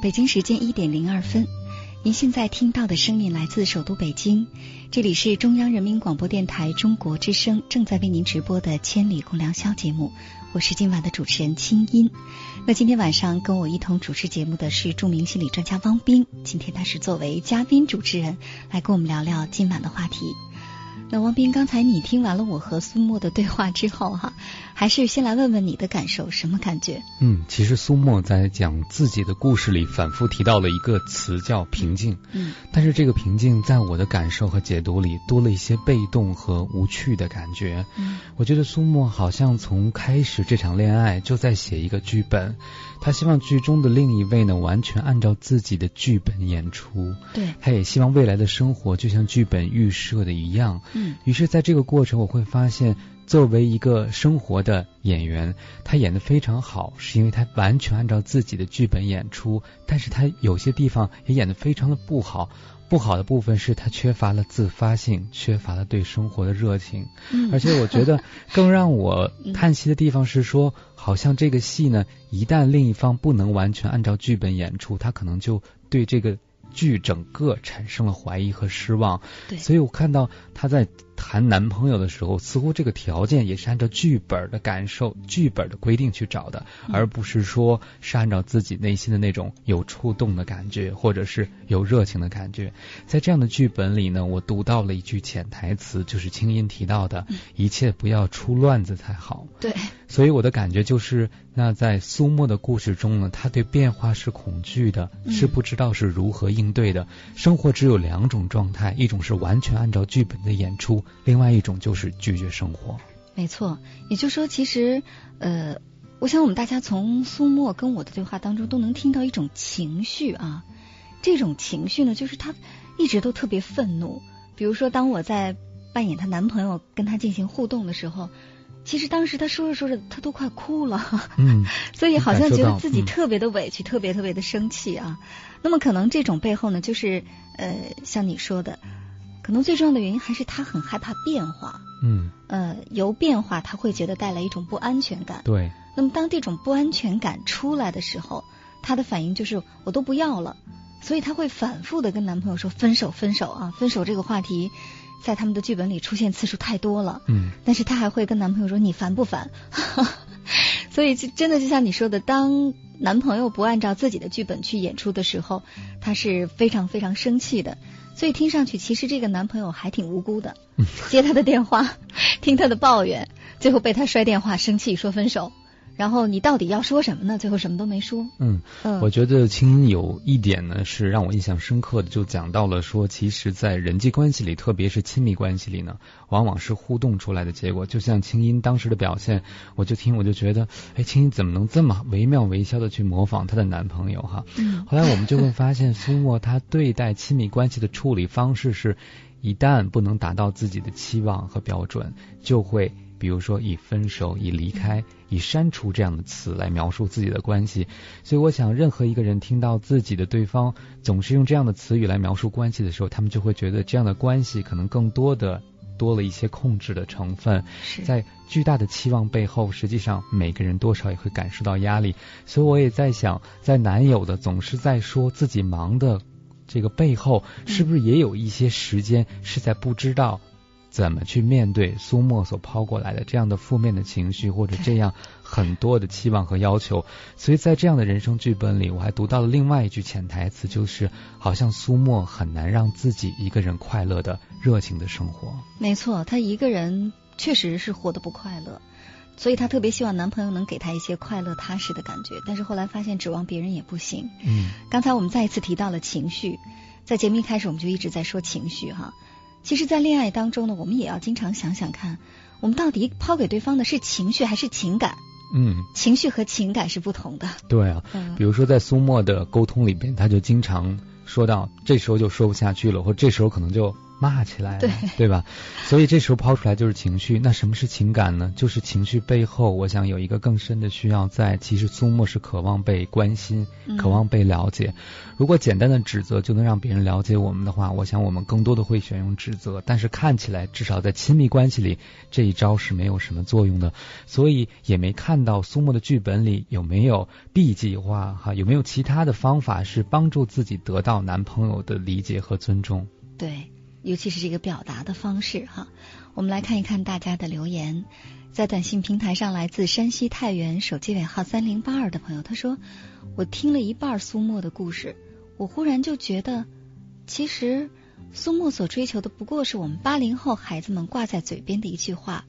北京时间一点零二分，您现在听到的声音来自首都北京，这里是中央人民广播电台中国之声正在为您直播的《千里共良宵》节目，我是今晚的主持人清音。那今天晚上跟我一同主持节目的是著名心理专家汪斌，今天他是作为嘉宾主持人来跟我们聊聊今晚的话题。那王斌，刚才你听完了我和苏沫的对话之后，哈，还是先来问问你的感受，什么感觉？嗯，其实苏沫在讲自己的故事里反复提到了一个词，叫平静。嗯，但是这个平静在我的感受和解读里多了一些被动和无趣的感觉。嗯，我觉得苏沫好像从开始这场恋爱就在写一个剧本。他希望剧中的另一位呢，完全按照自己的剧本演出。对，他也希望未来的生活就像剧本预设的一样。嗯，于是，在这个过程，我会发现，作为一个生活的演员，他演的非常好，是因为他完全按照自己的剧本演出。但是他有些地方也演的非常的不好。不好的部分是他缺乏了自发性，缺乏了对生活的热情。嗯，而且我觉得更让我叹息的地方是说，好像这个戏呢，一旦另一方不能完全按照剧本演出，他可能就对这个剧整个产生了怀疑和失望。对，所以我看到他在。谈男朋友的时候，似乎这个条件也是按照剧本的感受、剧本的规定去找的，而不是说是按照自己内心的那种有触动的感觉，或者是有热情的感觉。在这样的剧本里呢，我读到了一句潜台词，就是青音提到的一切不要出乱子才好。对，所以我的感觉就是，那在苏沫的故事中呢，他对变化是恐惧的，是不知道是如何应对的。生活只有两种状态，一种是完全按照剧本的演出。另外一种就是拒绝生活，没错。也就是说，其实，呃，我想我们大家从苏沫跟我的对话当中都能听到一种情绪啊。这种情绪呢，就是她一直都特别愤怒。比如说，当我在扮演她男朋友跟她进行互动的时候，其实当时他说着说着，他都快哭了。嗯，所以好像觉得自己特别的委屈，特别特别的生气啊。那么可能这种背后呢，就是呃，像你说的。可能最重要的原因还是他很害怕变化，嗯，呃，由变化他会觉得带来一种不安全感，对。那么当这种不安全感出来的时候，他的反应就是我都不要了，所以他会反复的跟男朋友说分手，分手啊，分手这个话题在他们的剧本里出现次数太多了，嗯。但是她还会跟男朋友说你烦不烦？所以就真的就像你说的，当男朋友不按照自己的剧本去演出的时候，她是非常非常生气的。所以听上去，其实这个男朋友还挺无辜的，接她的电话，听她的抱怨，最后被她摔电话，生气说分手，然后你到底要说什么呢？最后什么都没说。嗯嗯，我觉得青音有一点呢是让我印象深刻的，就讲到了说，其实，在人际关系里，特别是亲密关系里呢，往往是互动出来的结果。就像青音当时的表现，我就听我就觉得，哎，青音怎么能这么惟妙惟肖的去模仿她的男朋友哈？嗯后来我们就会发现，苏沫她对待亲密关系的处理方式是，一旦不能达到自己的期望和标准，就会。比如说以分手、以离开、以删除这样的词来描述自己的关系，所以我想，任何一个人听到自己的对方总是用这样的词语来描述关系的时候，他们就会觉得这样的关系可能更多的多了一些控制的成分。是在巨大的期望背后，实际上每个人多少也会感受到压力。所以我也在想，在男友的总是在说自己忙的这个背后，是不是也有一些时间是在不知道。怎么去面对苏沫所抛过来的这样的负面的情绪，或者这样很多的期望和要求？所以在这样的人生剧本里，我还读到了另外一句潜台词，就是好像苏沫很难让自己一个人快乐的、热情的生活。没错，她一个人确实是活得不快乐，所以她特别希望男朋友能给她一些快乐、踏实的感觉。但是后来发现指望别人也不行。嗯，刚才我们再一次提到了情绪，在节目一开始我们就一直在说情绪哈。其实，在恋爱当中呢，我们也要经常想想看，我们到底抛给对方的是情绪还是情感？嗯，情绪和情感是不同的。对啊，嗯比如说在苏沫的沟通里边，他就经常说到，这时候就说不下去了，或这时候可能就骂起来了，对对吧？所以这时候抛出来就是情绪。那什么是情感呢？就是情绪背后，我想有一个更深的需要在。其实苏沫是渴望被关心，嗯渴望被了解。如果简单的指责就能让别人了解我们的话，我想我们更多的会选用指责。但是看起来，至少在亲密关系里，这一招是没有什么作用的。所以也没看到苏沫的剧本里有没有 B 计划哈，有没有其他的方法是帮助自己得到男朋友的理解和尊重。对，尤其是这个表达的方式哈。我们来看一看大家的留言，在短信平台上，来自山西太原手机尾号三零八二的朋友，他说：“我听了一半苏沫的故事，我忽然就觉得，其实苏沫所追求的不过是我们八零后孩子们挂在嘴边的一句话，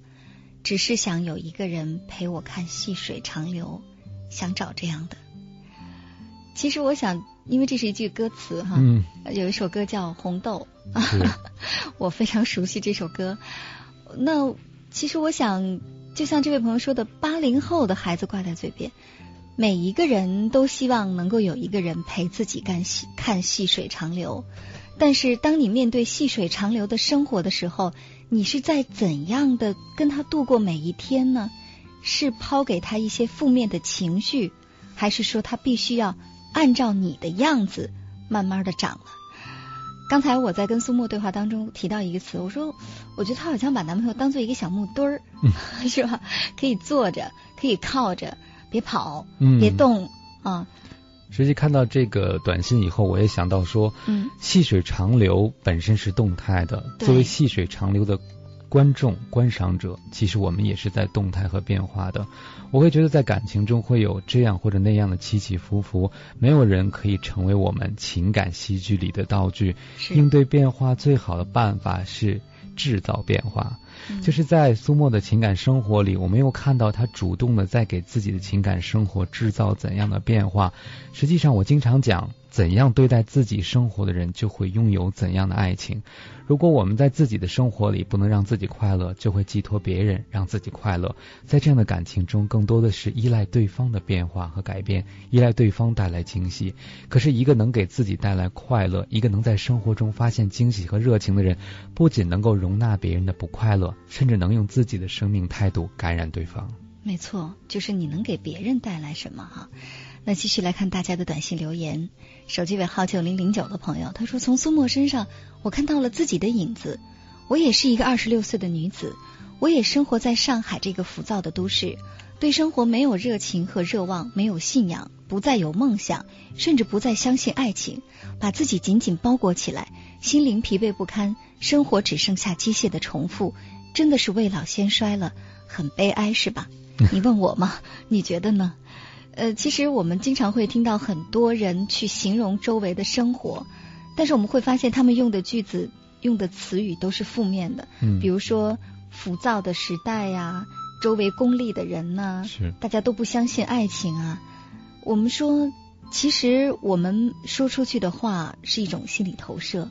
只是想有一个人陪我看细水长流，想找这样的。其实我想，因为这是一句歌词哈，嗯，有一首歌叫《红豆》。”啊 我非常熟悉这首歌。那其实我想，就像这位朋友说的，八零后的孩子挂在嘴边，每一个人都希望能够有一个人陪自己干细看细水长流。但是当你面对细水长流的生活的时候，你是在怎样的跟他度过每一天呢？是抛给他一些负面的情绪，还是说他必须要按照你的样子慢慢的长了？刚才我在跟苏沫对话当中提到一个词，我说我觉得她好像把男朋友当做一个小木墩儿，是吧？可以坐着，可以靠着，别跑，嗯别动啊。实际看到这个短信以后，我也想到说，嗯，细水长流本身是动态的，作为细水长流的观众、观赏者，其实我们也是在动态和变化的。我会觉得在感情中会有这样或者那样的起起伏伏，没有人可以成为我们情感戏剧里的道具。应对变化最好的办法是制造变化。嗯就是在苏沫的情感生活里，我没有看到他主动的在给自己的情感生活制造怎样的变化。实际上，我经常讲，怎样对待自己生活的人，就会拥有怎样的爱情。如果我们在自己的生活里不能让自己快乐，就会寄托别人让自己快乐。在这样的感情中，更多的是依赖对方的变化和改变，依赖对方带来惊喜。可是，一个能给自己带来快乐，一个能在生活中发现惊喜和热情的人，不仅能够容纳别人的不快乐，甚至能用自己的生命态度感染对方。没错，就是你能给别人带来什么哈。那继续来看大家的短信留言，手机尾号九零零九的朋友他说：“从苏沫身上，我看到了自己的影子。我也是一个二十六岁的女子，我也生活在上海这个浮躁的都市，对生活没有热情和热望，没有信仰，不再有梦想，甚至不再相信爱情，把自己紧紧包裹起来，心灵疲惫不堪，生活只剩下机械的重复，真的是未老先衰了，很悲哀，是吧？你问我吗？你觉得呢？呃，其实我们经常会听到很多人去形容周围的生活，但是我们会发现他们用的句子、用的词语都是负面的，嗯比如说浮躁的时代呀、周围功利的人呢，是大家都不相信爱情啊。我们说，其实我们说出去的话是一种心理投射，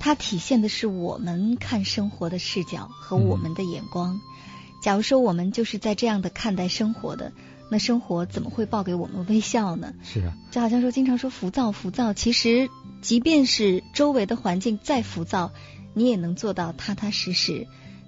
它体现的是我们看生活的视角和我们的眼光。假如说我们就是在这样的看待生活的，那生活怎么会报给我们微笑呢？是啊，就好像说经常说浮躁浮躁，其实即便是周围的环境再浮躁，你也能做到踏踏实实。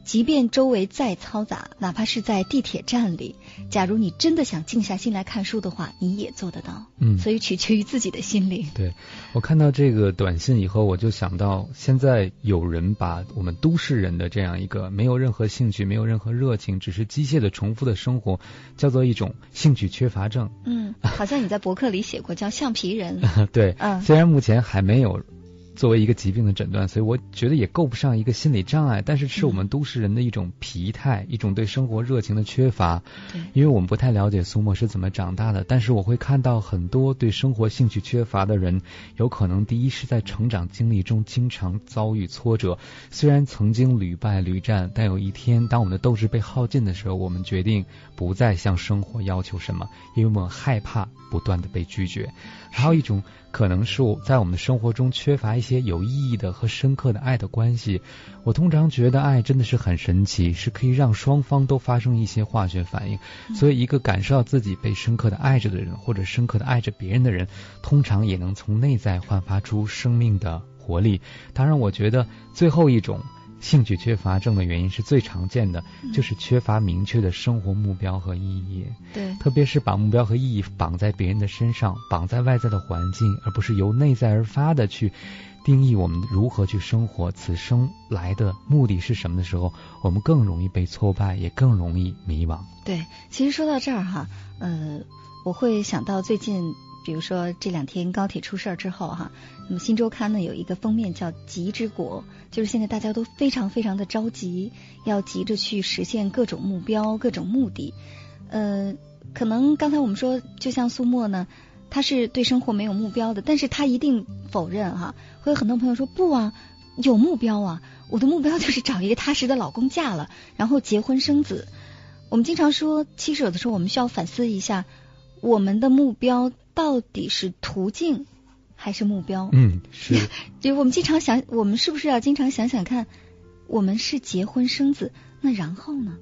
即便周围再嘈杂，哪怕是在地铁站里，假如你真的想静下心来看书的话，你也做得到。嗯，所以取决于自己的心灵。对我看到这个短信以后，我就想到，现在有人把我们都市人的这样一个没有任何兴趣、没有任何热情，只是机械的重复的生活，叫做一种兴趣缺乏症。嗯，好像你在博客里写过，叫橡皮人。对，嗯，虽然目前还没有。作为一个疾病的诊断，所以我觉得也够不上一个心理障碍，但是是我们都市人的一种疲态，一种对生活热情的缺乏。对，因为我们不太了解苏沫是怎么长大的，但是我会看到很多对生活兴趣缺乏的人，有可能第一是在成长经历中经常遭遇挫折，虽然曾经屡败屡战，但有一天当我们的斗志被耗尽的时候，我们决定不再向生活要求什么，因为我们害怕不断的被拒绝。还有一种。可能是我在我们的生活中缺乏一些有意义的和深刻的爱的关系。我通常觉得爱真的是很神奇，是可以让双方都发生一些化学反应。所以，一个感受到自己被深刻的爱着的人，或者深刻的爱着别人的人，通常也能从内在焕发出生命的活力。当然，我觉得最后一种。兴趣缺乏症的原因是最常见的，就是缺乏明确的生活目标和意义。对，特别是把目标和意义绑在别人的身上，绑在外在的环境，而不是由内在而发的去定义我们如何去生活，此生来的目的是什么的时候，我们更容易被挫败，也更容易迷茫。对，其实说到这儿哈，呃，我会想到最近。比如说这两天高铁出事儿之后哈，那么新周刊呢有一个封面叫“急之国”，就是现在大家都非常非常的着急，要急着去实现各种目标、各种目的。呃，可能刚才我们说，就像苏沫呢，他是对生活没有目标的，但是他一定否认哈。会有很多朋友说不啊，有目标啊，我的目标就是找一个踏实的老公嫁了，然后结婚生子。我们经常说，其实有的时候我们需要反思一下我们的目标。到底是途径还是目标？嗯，是。就我们经常想，我们是不是要经常想想看，我们是结婚生子，那然后呢？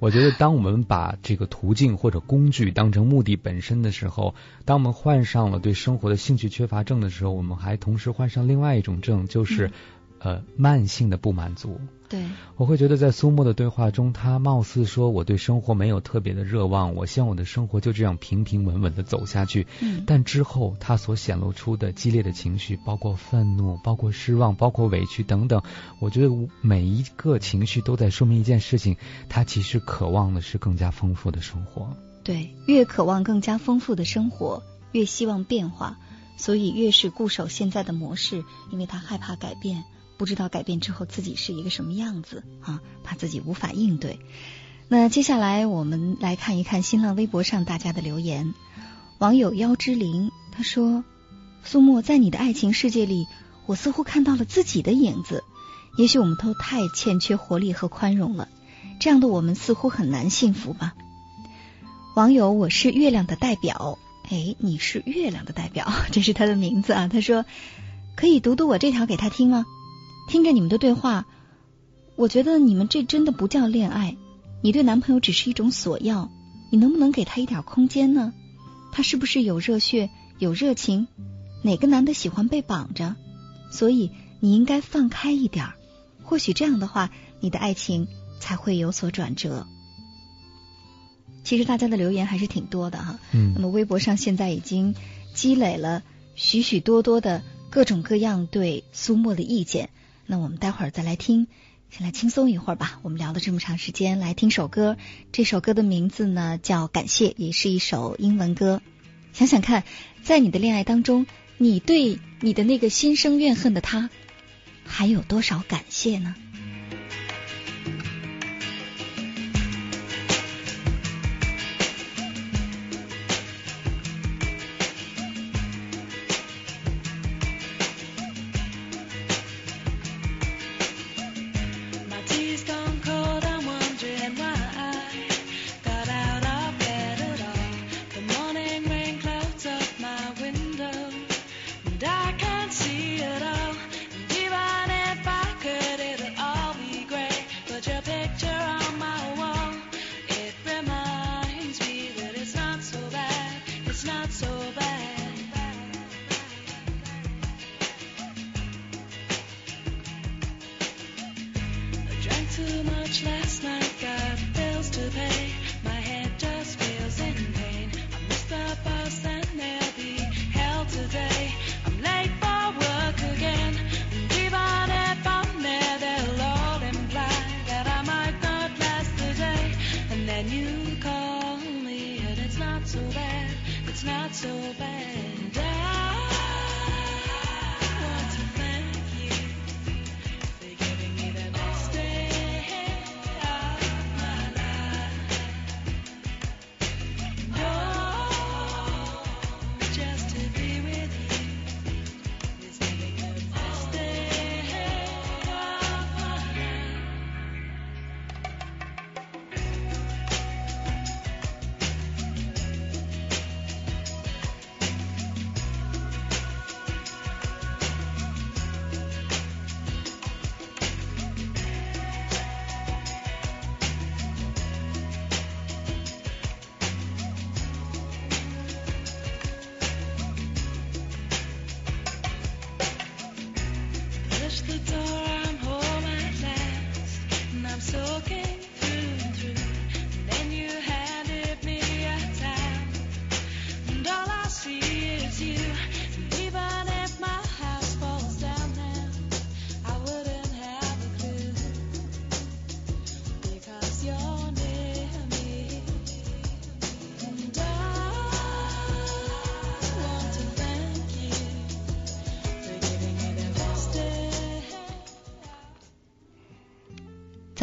我觉得，当我们把这个途径或者工具当成目的本身的时候，当我们患上了对生活的兴趣缺乏症的时候，我们还同时患上另外一种症，就是呃慢性的不满足。对，我会觉得在苏沫的对话中，他貌似说我对生活没有特别的热望，我希望我的生活就这样平平稳稳的走下去。嗯，但之后他所显露出的激烈的情绪，包括愤怒、包括失望、包括委屈等等，我觉得每一个情绪都在说明一件事情，他其实渴望的是更加丰富的生活。对，越渴望更加丰富的生活，越希望变化，所以越是固守现在的模式，因为他害怕改变。不知道改变之后自己是一个什么样子啊，怕自己无法应对。那接下来我们来看一看新浪微博上大家的留言。网友妖之灵他说：“苏沫，在你的爱情世界里，我似乎看到了自己的影子。也许我们都太欠缺活力和宽容了，这样的我们似乎很难幸福吧。”网友我是月亮的代表，哎，你是月亮的代表，这是他的名字啊。他说：“可以读读我这条给他听吗？”听着你们的对话，我觉得你们这真的不叫恋爱。你对男朋友只是一种索要，你能不能给他一点空间呢？他是不是有热血、有热情？哪个男的喜欢被绑着？所以你应该放开一点，或许这样的话，你的爱情才会有所转折。其实大家的留言还是挺多的哈，嗯，那么微博上现在已经积累了许许多多的各种各样对苏沫的意见。那我们待会儿再来听，先来轻松一会儿吧。我们聊了这么长时间，来听首歌。这首歌的名字呢叫《感谢》，也是一首英文歌。想想看，在你的恋爱当中，你对你的那个心生怨恨的他，还有多少感谢呢？too much last night, got bills to pay. My head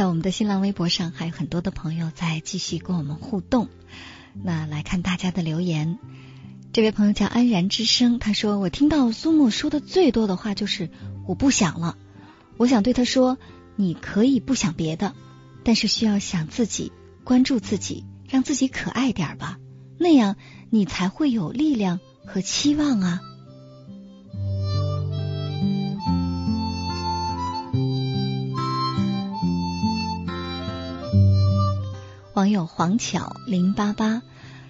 我们的新浪微博上，还有很多的朋友在继续跟我们互动。那来看大家的留言，这位朋友叫安然之声，他说：“我听到苏木说的最多的话就是我不想了。我想对他说，你可以不想别的，但是需要想自己，关注自己，让自己可爱点吧，那样你才会有力量和期望啊。”网友黄巧零八八，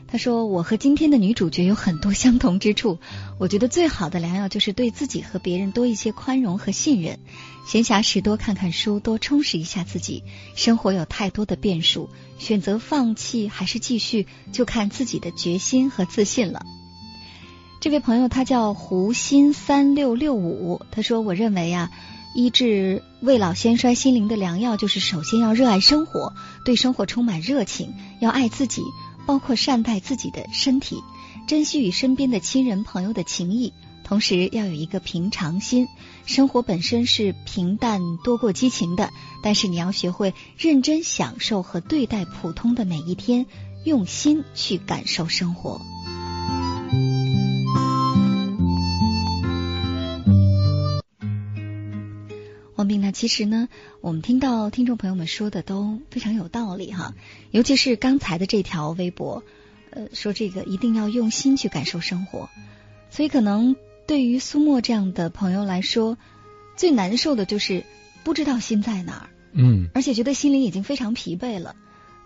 他说：“我和今天的女主角有很多相同之处。我觉得最好的良药就是对自己和别人多一些宽容和信任。闲暇时多看看书，多充实一下自己。生活有太多的变数，选择放弃还是继续，就看自己的决心和自信了。”这位朋友他叫胡鑫三六六五，他说：“我认为啊。”医治未老先衰心灵的良药，就是首先要热爱生活，对生活充满热情，要爱自己，包括善待自己的身体，珍惜与身边的亲人朋友的情谊，同时要有一个平常心。生活本身是平淡多过激情的，但是你要学会认真享受和对待普通的每一天，用心去感受生活。王斌呢？其实呢，我们听到听众朋友们说的都非常有道理哈，尤其是刚才的这条微博，呃，说这个一定要用心去感受生活，所以可能对于苏沫这样的朋友来说，最难受的就是不知道心在哪儿，嗯，而且觉得心灵已经非常疲惫了。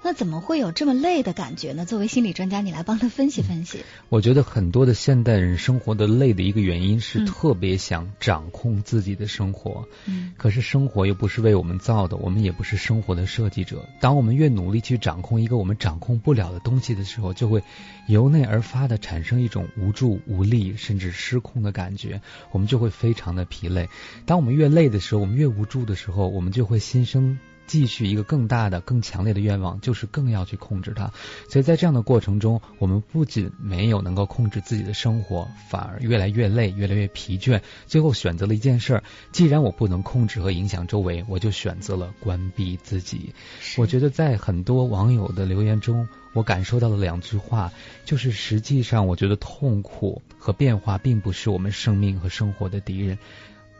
那怎么会有这么累的感觉呢？作为心理专家，你来帮他分析分析。我觉得很多的现代人生活的累的一个原因是特别想掌控自己的生活。嗯。可是生活又不是为我们造的，我们也不是生活的设计者。当我们越努力去掌控一个我们掌控不了的东西的时候，就会由内而发的产生一种无助、无力甚至失控的感觉，我们就会非常的疲累。当我们越累的时候，我们越无助的时候，我们就会心生。继续一个更大的、更强烈的愿望，就是更要去控制它。所以在这样的过程中，我们不仅没有能够控制自己的生活，反而越来越累，越来越疲倦。最后选择了一件事儿：既然我不能控制和影响周围，我就选择了关闭自己。我觉得在很多网友的留言中，我感受到了两句话，就是实际上，我觉得痛苦和变化并不是我们生命和生活的敌人，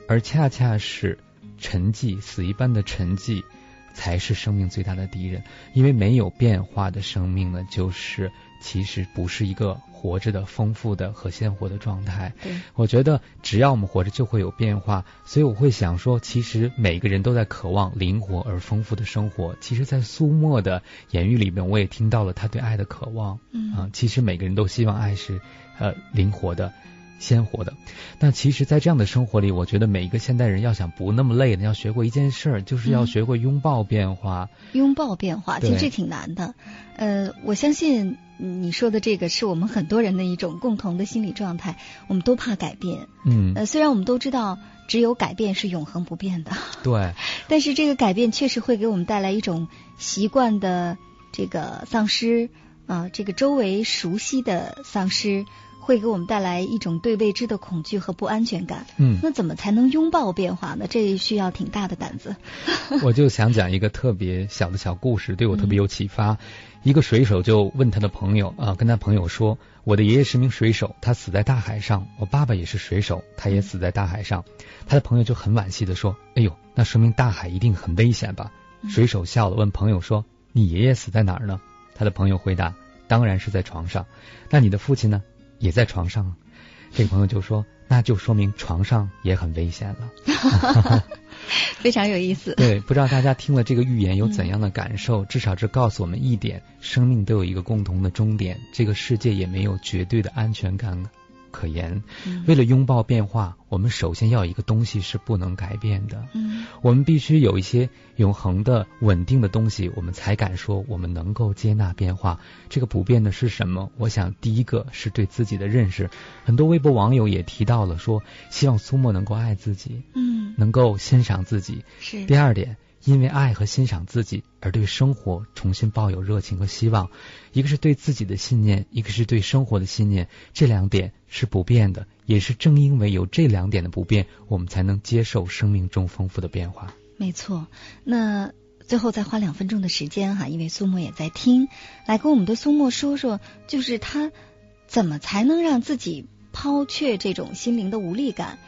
而恰恰是沉寂、死一般的沉寂。才是生命最大的敌人，因为没有变化的生命呢，就是其实不是一个活着的、丰富的和鲜活的状态。对，我觉得只要我们活着，就会有变化。所以我会想说，其实每个人都在渴望灵活而丰富的生活。其实，在苏沫的言语里面，我也听到了他对爱的渴望。嗯，啊，其实每个人都希望爱是呃灵活的。鲜活的。那其实，在这样的生活里，我觉得每一个现代人要想不那么累呢，要学过一件事儿，就是要学会拥抱变化。拥抱变化，其实这挺难的。呃，我相信你说的这个是我们很多人的一种共同的心理状态，我们都怕改变。嗯。呃，虽然我们都知道只有改变是永恒不变的。对。但是这个改变确实会给我们带来一种习惯的这个丧失。啊，这个周围熟悉的丧失会给我们带来一种对未知的恐惧和不安全感。嗯，那怎么才能拥抱变化呢？这需要挺大的胆子。我就想讲一个特别小的小故事，对我特别有启发。一个水手就问他的朋友啊，跟他朋友说：“我的爷爷是名水手，他死在大海上；我爸爸也是水手，他也死在大海上。”他的朋友就很惋惜的说：“哎呦，那说明大海一定很危险吧？”水手笑了，问朋友说：“你爷爷死在哪儿呢？”他的朋友回答：“当然是在床上。那你的父亲呢？也在床上。”这个朋友就说：“那就说明床上也很危险了。”非常有意思。对，不知道大家听了这个寓言有怎样的感受？至少这告诉我们一点：生命都有一个共同的终点，这个世界也没有绝对的安全感。可言，为了拥抱变化，我们首先要一个东西是不能改变的。嗯，我们必须有一些永恒的、稳定的东西，我们才敢说我们能够接纳变化。这个不变的是什么？我想，第一个是对自己的认识。很多微博网友也提到了，说希望苏沫能够爱自己，嗯，能够欣赏自己。是第二点。因为爱和欣赏自己而对生活重新抱有热情和希望，一个是对自己的信念，一个是对生活的信念，这两点是不变的。也是正因为有这两点的不变，我们才能接受生命中丰富的变化。没错。那最后再花两分钟的时间哈，因为苏沫也在听，来跟我们的苏沫说说，就是他怎么才能让自己抛却这种心灵的无力感？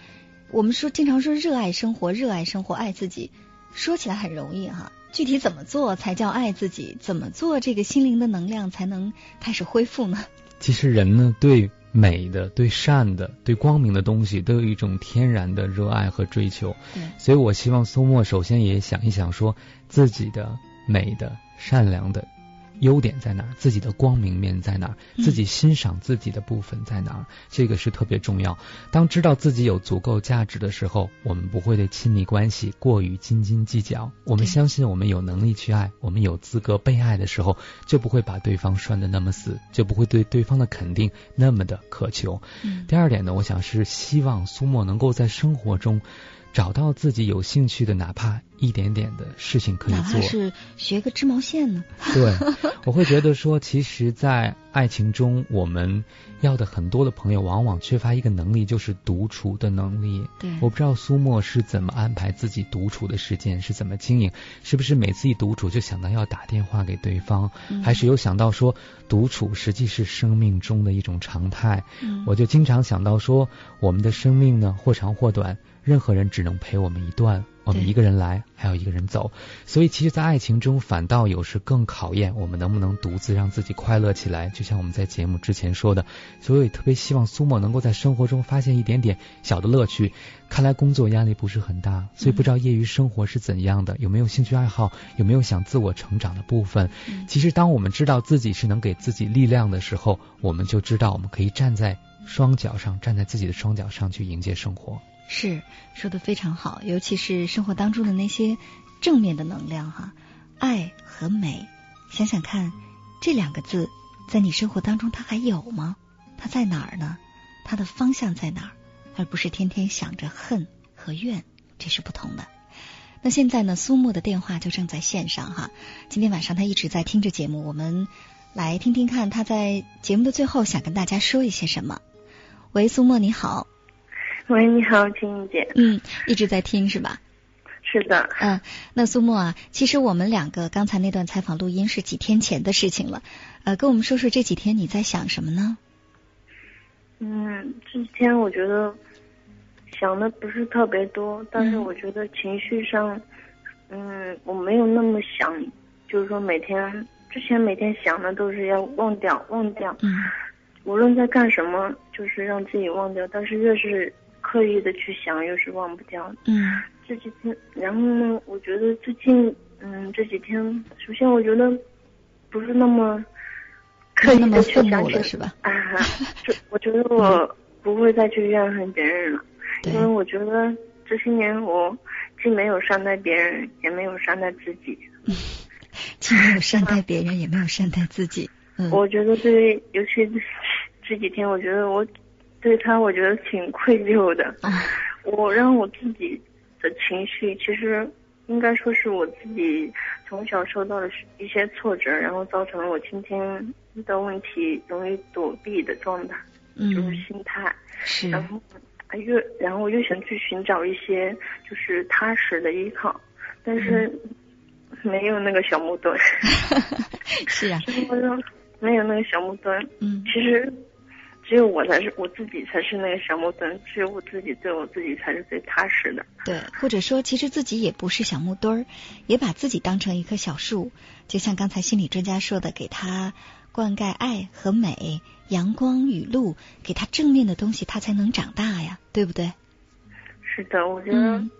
我们说经常说热爱生活，热爱生活，爱自己。说起来很容易哈，具体怎么做才叫爱自己？怎么做这个心灵的能量才能开始恢复呢？其实人呢，对美的、对善的、对光明的东西，都有一种天然的热爱和追求。对，所以我希望苏沫首先也想一想，说自己的美的、善良的。优点在哪儿？自己的光明面在哪儿？自己欣赏自己的部分在哪儿？这个是特别重要。当知道自己有足够价值的时候，我们不会对亲密关系过于斤斤计较。我们相信我们有能力去爱，我们有资格被爱的时候，就不会把对方拴得那么死，就不会对对方的肯定那么的渴求。第二点呢，我想是希望苏沫能够在生活中。找到自己有兴趣的，哪怕一点点的事情可以做，哪怕是学个织毛线呢。对，我会觉得说，其实，在爱情中，我们要的很多的朋友，往往缺乏一个能力，就是独处的能力。对，我不知道苏沫是怎么安排自己独处的时间，是怎么经营，是不是每次一独处就想到要打电话给对方，还是有想到说独处实际是生命中的一种常态？我就经常想到说，我们的生命呢，或长或短。任何人只能陪我们一段，我们一个人来，还有一个人走。所以，其实，在爱情中，反倒有时更考验我们能不能独自让自己快乐起来。就像我们在节目之前说的，所以特别希望苏沫能够在生活中发现一点点小的乐趣。看来工作压力不是很大，所以不知道业余生活是怎样的，有没有兴趣爱好，有没有想自我成长的部分。其实，当我们知道自己是能给自己力量的时候，我们就知道我们可以站在双脚上，站在自己的双脚上去迎接生活。是说的非常好，尤其是生活当中的那些正面的能量哈，爱和美，想想看，这两个字在你生活当中它还有吗？它在哪儿呢？它的方向在哪儿？而不是天天想着恨和怨，这是不同的。那现在呢，苏沫的电话就正在线上哈，今天晚上他一直在听着节目，我们来听听看他在节目的最后想跟大家说一些什么。喂，苏沫你好。喂，你好，青怡姐。嗯，一直在听是吧？是的。嗯，那苏沫啊，其实我们两个刚才那段采访录音是几天前的事情了。呃，跟我们说说这几天你在想什么呢？嗯，这几天我觉得想的不是特别多，但是我觉得情绪上，嗯，我没有那么想，就是说每天之前每天想的都是要忘掉，忘掉。嗯。无论在干什么，就是让自己忘掉，但是越是。刻意的去想，又是忘不掉。嗯，这几天，然后呢？我觉得最近，嗯，这几天，首先我觉得不是那么刻意的去想，是吧？啊，就我觉得我不会再去怨恨别人了，因为我觉得这些年我既没有善待别人，也没有善待自己。既没有善待别人，也没有善待自己。嗯，我觉得对，尤其这几天，我觉得我对他，我觉得挺愧疚的。啊，我让我自己的情绪，其实应该说是我自己从小受到了一些挫折，然后造成了我今天遇到问题容易躲避的状态，就是嗯，心态。是，然后啊越，然后我越想去寻找一些就是踏实的依靠，但是 没有那个小木墩，是啊，生活中没有那个小木墩。嗯其实只有我才是我自己才是那个小木墩，只有我自己对我自己才是最踏实的。对，或者说，其实自己也不是小木墩儿，也把自己当成一棵小树，就像刚才心理专家说的，给他灌溉爱和美、阳光雨露，给他正面的东西，他才能长大呀，对不对？是的，我觉得嗯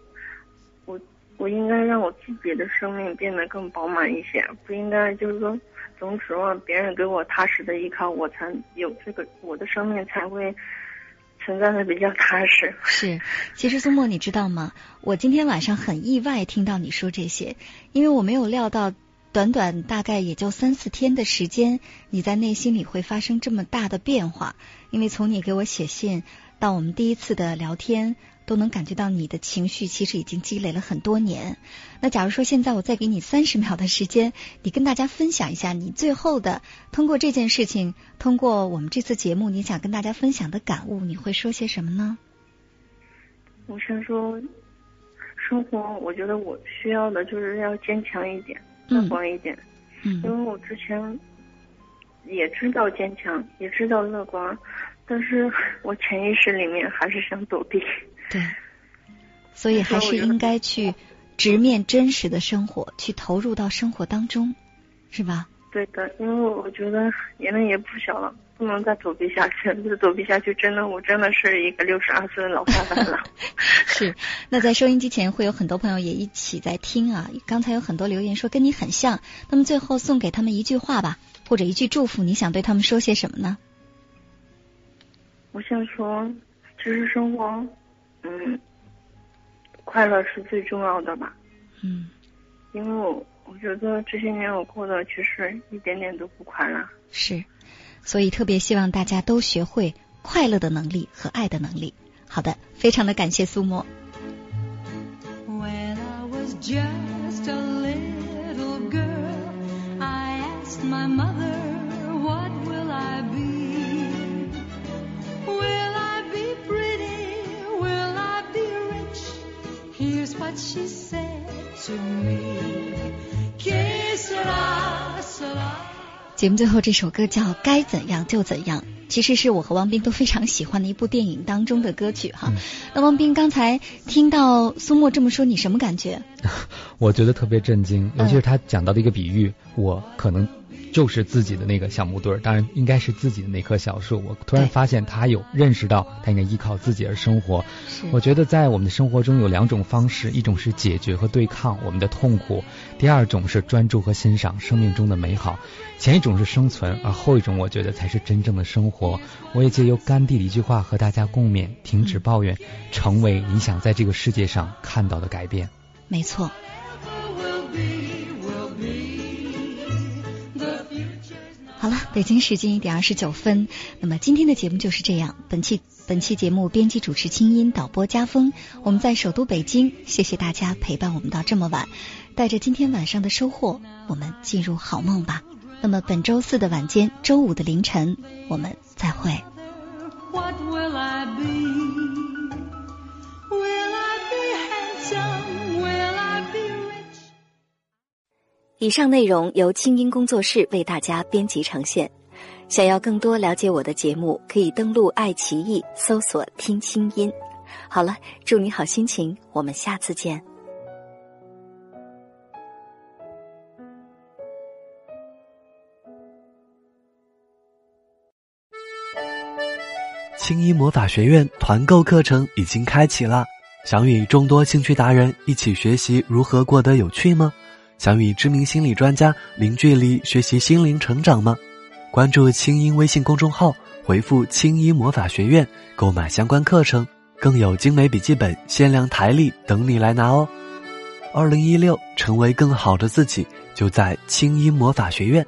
我、应该让我自己的生命变得更饱满一些，不应该就是说总指望别人给我踏实的依靠，我才有这个我的生命才会存在的比较踏实。是，其实苏墨，你知道吗？我今天晚上很意外听到你说这些，因为我没有料到，短短大概也就三四天的时间，你在内心里会发生这么大的变化。因为从你给我写信到我们第一次的聊天，都能感觉到你的情绪其实已经积累了很多年。那假如说现在我再给你三十秒的时间，你跟大家分享一下你最后的通过这件事情，通过我们这次节目，你想跟大家分享的感悟，你会说些什么呢？我想说，生活我觉得我需要的就是要坚强一点，乐嗯观一点。嗯因嗯为我之前也知道坚强，也知道乐观，但是我潜意识里面还是想躲避。对，所以还是应该去直面真实的生活，去投入到生活当中，是吧？对的，因为我觉得年龄也不小了，不能再躲避下去了。再躲避下去，真的我真的是一个六十二岁的老太太了。是。那在收音机前会有很多朋友也一起在听啊。刚才有很多留言说跟你很像，那么最后送给他们一句话吧，或者一句祝福，你想对他们说些什么呢？我想说，其实生活，嗯，快乐是最重要的吧。嗯，因为我我觉得这些年我过得其实一点点都不快乐。是。所以特别希望大家都学会快乐的能力和爱的能力。好的，非常的感谢苏沫。When I was just a little girl, I asked my mother, What will I be? Will I be pretty? Will I be rich? Here's what she said to me. 节目最后这首歌叫《该怎样就怎样》，其实是我和王斌都非常喜欢的一部电影当中的歌曲哈。嗯那王斌刚才听到苏沫这么说，你什么感觉？我觉得特别震惊，嗯尤其是他讲到的一个比喻，我可能就是自己的那个小木墩儿，当然应该是自己的那棵小树。我突然发现他有认识到他应该依靠自己而生活。我觉得在我们的生活中有两种方式，一种是解决和对抗我们的痛苦，第二种是专注和欣赏生命中的美好。前一种是生存，而后一种我觉得才是真正的生活。我也借由甘地的一句话和大家共勉：停止抱怨，成为你想在这个世界上看到的改变。没错。好了，北京时间一点二十九分，那么今天的节目就是这样。本期本期节目编辑主持清音，导播家风，我们在首都北京，谢谢大家陪伴我们到这么晚。带着今天晚上的收获，我们进入好梦吧。那么本周四的晚间，周五的凌晨，我们再会。以上内容由清音工作室为大家编辑呈现。想要更多了解我的节目，可以登录爱奇艺搜索“听清音”。好了，祝你好心情，我们下次见。青衣魔法学院团购课程已经开启了，想与众多兴趣达人一起学习如何过得有趣吗？想与知名心理专家零距离学习心灵成长吗？关注清音微信公众号，回复“清音魔法学院”购买相关课程，更有精美笔记本、限量台历等你来拿哦。二零一六，成为更好的自己，就在清音魔法学院。